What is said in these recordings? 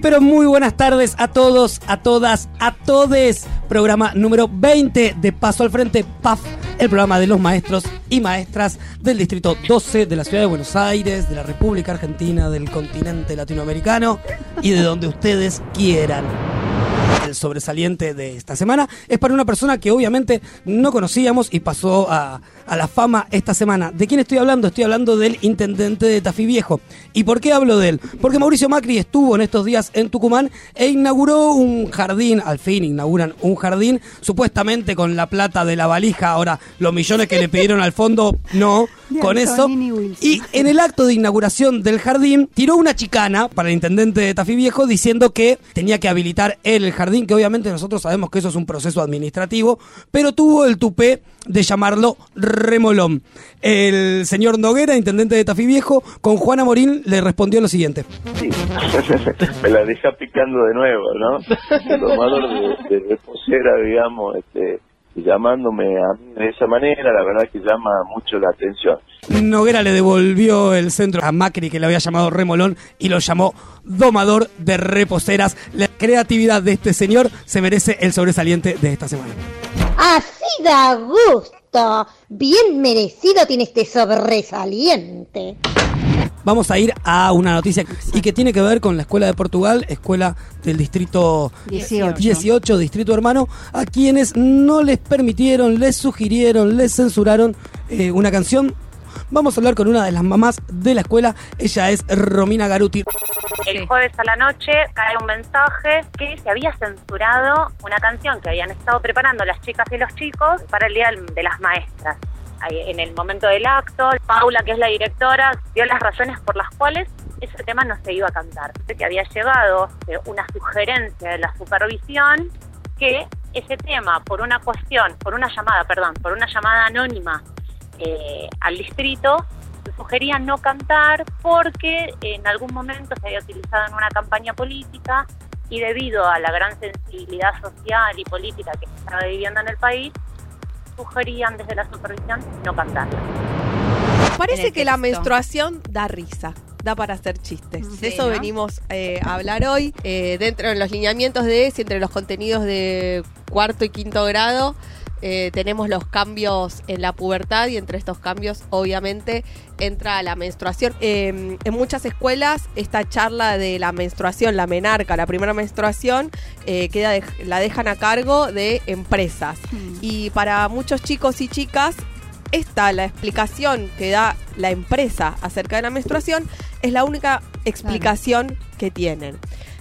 Pero muy buenas tardes a todos, a todas, a todes. Programa número 20 de Paso al Frente, PAF, el programa de los maestros y maestras del Distrito 12 de la Ciudad de Buenos Aires, de la República Argentina, del continente latinoamericano y de donde ustedes quieran. Sobresaliente de esta semana es para una persona que obviamente no conocíamos y pasó a, a la fama esta semana. ¿De quién estoy hablando? Estoy hablando del intendente de Tafí Viejo. ¿Y por qué hablo de él? Porque Mauricio Macri estuvo en estos días en Tucumán e inauguró un jardín, al fin inauguran un jardín, supuestamente con la plata de la valija. Ahora, los millones que le pidieron al fondo, no, Con eso. Y en el acto de inauguración del jardín, tiró una chicana para el intendente de Tafí Viejo diciendo que tenía que habilitar él el jardín, que obviamente nosotros sabemos que eso es un proceso administrativo, pero tuvo el tupé de llamarlo remolón. El señor Noguera, intendente de Tafí Viejo, con Juana Morín le respondió lo siguiente. Sí, me la deja picando de nuevo, ¿no? El tomador de, de reposera, digamos, este, llamándome a mí de esa manera, la verdad que llama mucho la atención. Noguera le devolvió el centro a Macri, que le había llamado remolón, y lo llamó domador de reposeras. La creatividad de este señor se merece el sobresaliente de esta semana. Así da gusto. Bien merecido tiene este sobresaliente. Vamos a ir a una noticia y que tiene que ver con la Escuela de Portugal, escuela del distrito 18. 18, distrito hermano, a quienes no les permitieron, les sugirieron, les censuraron eh, una canción. Vamos a hablar con una de las mamás de la escuela, ella es Romina Garuti. El jueves a la noche cae un mensaje que se había censurado una canción que habían estado preparando las chicas y los chicos para el Día del- de las Maestras. En el momento del acto, Paula, que es la directora, dio las razones por las cuales ese tema no se iba a cantar. Que había llegado eh, una sugerencia de la supervisión que ese tema, por una cuestión, por una llamada, perdón, por una llamada anónima eh, al distrito, sugería no cantar porque en algún momento se había utilizado en una campaña política y debido a la gran sensibilidad social y política que se estaba viviendo en el país, sugerían desde la supervisión no cantarla. Parece que la menstruación da risa. Da para hacer chistes. Sí, de eso ¿no? venimos eh, a hablar hoy. Eh, dentro de los lineamientos de ESI, entre los contenidos de cuarto y quinto grado, eh, tenemos los cambios en la pubertad y entre estos cambios, obviamente, entra la menstruación. Eh, en muchas escuelas, esta charla de la menstruación, la menarca, la primera menstruación, eh, queda de- la dejan a cargo de empresas. Y para muchos chicos y chicas, esta, la explicación que da la empresa acerca de la menstruación, es la única explicación que tienen.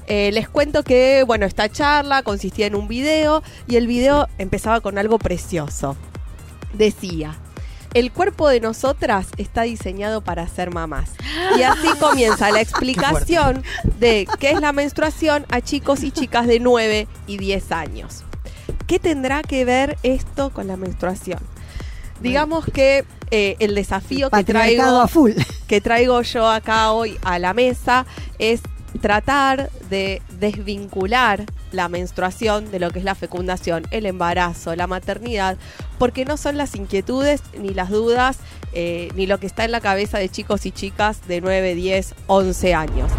Eh, les cuento que, bueno, esta charla consistía en un video y el video empezaba con algo precioso. Decía, el cuerpo de nosotras está diseñado para ser mamás. Y así comienza la explicación de qué es la menstruación a chicos y chicas de 9 y 10 años. ¿Qué tendrá que ver esto con la menstruación? Digamos que eh, el desafío que traigo a full. que traigo yo acá hoy a la mesa es tratar de desvincular la menstruación de lo que es la fecundación, el embarazo, la maternidad, porque no son las inquietudes ni las dudas eh, ni lo que está en la cabeza de chicos y chicas de 9, 10, 11 años.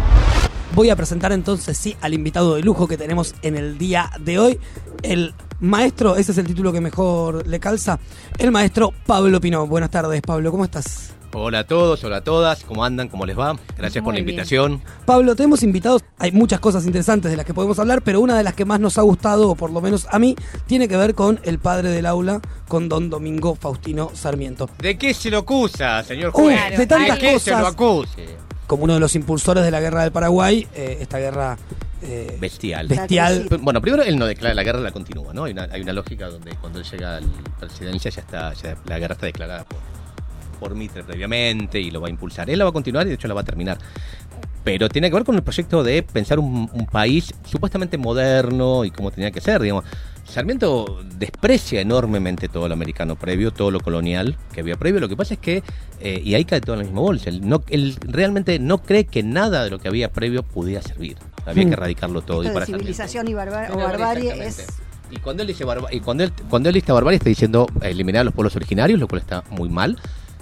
Voy a presentar entonces sí al invitado de lujo que tenemos en el día de hoy, el maestro, ese es el título que mejor le calza, el maestro Pablo Pino. Buenas tardes, Pablo, ¿cómo estás? Hola a todos, hola a todas, ¿cómo andan? ¿Cómo les va? Gracias por la bien. invitación. Pablo, te hemos invitado, hay muchas cosas interesantes de las que podemos hablar, pero una de las que más nos ha gustado, o por lo menos a mí, tiene que ver con el padre del aula, con don Domingo Faustino Sarmiento. ¿De qué se lo acusa, señor Uy, juez? de tantas ¿De qué se lo cosas. acuse? Como uno de los impulsores de la guerra del Paraguay, eh, esta guerra eh, Bestial. bestial. Bueno, primero él no declara la guerra, la continúa, ¿no? Hay una, hay una lógica donde cuando él llega a la presidencia ya está, ya la guerra está declarada por, por Mitre previamente y lo va a impulsar. Él la va a continuar y de hecho la va a terminar. Pero tiene que ver con el proyecto de pensar un, un país supuestamente moderno y como tenía que ser, digamos. Sarmiento desprecia enormemente todo lo americano previo, todo lo colonial que había previo. Lo que pasa es que, eh, y ahí cae todo en la misma bolsa, él, no, él realmente no cree que nada de lo que había previo pudiera servir. Había Mm. que erradicarlo todo. Esto y para de civilización y, barba- o barbarie es... Y cuando él dice barba- y cuando él, cuando él dice barbarie está diciendo eliminar a los pueblos originarios, lo cual está muy mal.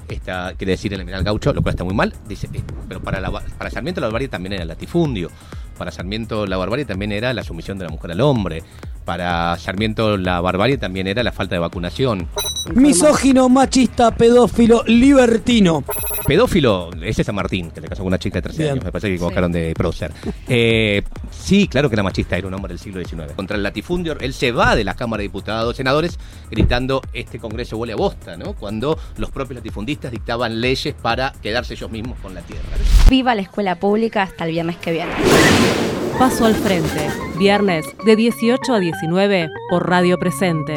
Está, quiere decir eliminar al gaucho, lo cual está muy mal. Dice, eh, pero para, la, para Sarmiento la barbarie también era el latifundio. Para Sarmiento la barbarie también era la sumisión de la mujer al hombre. Para Sarmiento la barbarie también era la falta de vacunación. Misógino, machista, pedófilo, libertino. Pedófilo, ese es San Martín, que le casó con una chica de 13 Bien. años. Me parece que equivocaron de prócer. Eh, sí, claro que era machista, era un hombre del siglo XIX. Contra el latifundio, él se va de la Cámara de Diputados, senadores, gritando: Este Congreso huele a bosta, ¿no? Cuando los propios latifundistas dictaban leyes para quedarse ellos mismos con la tierra. Viva la escuela pública hasta el viernes que viene. Paso al frente, viernes de 18 a 19 por Radio Presente.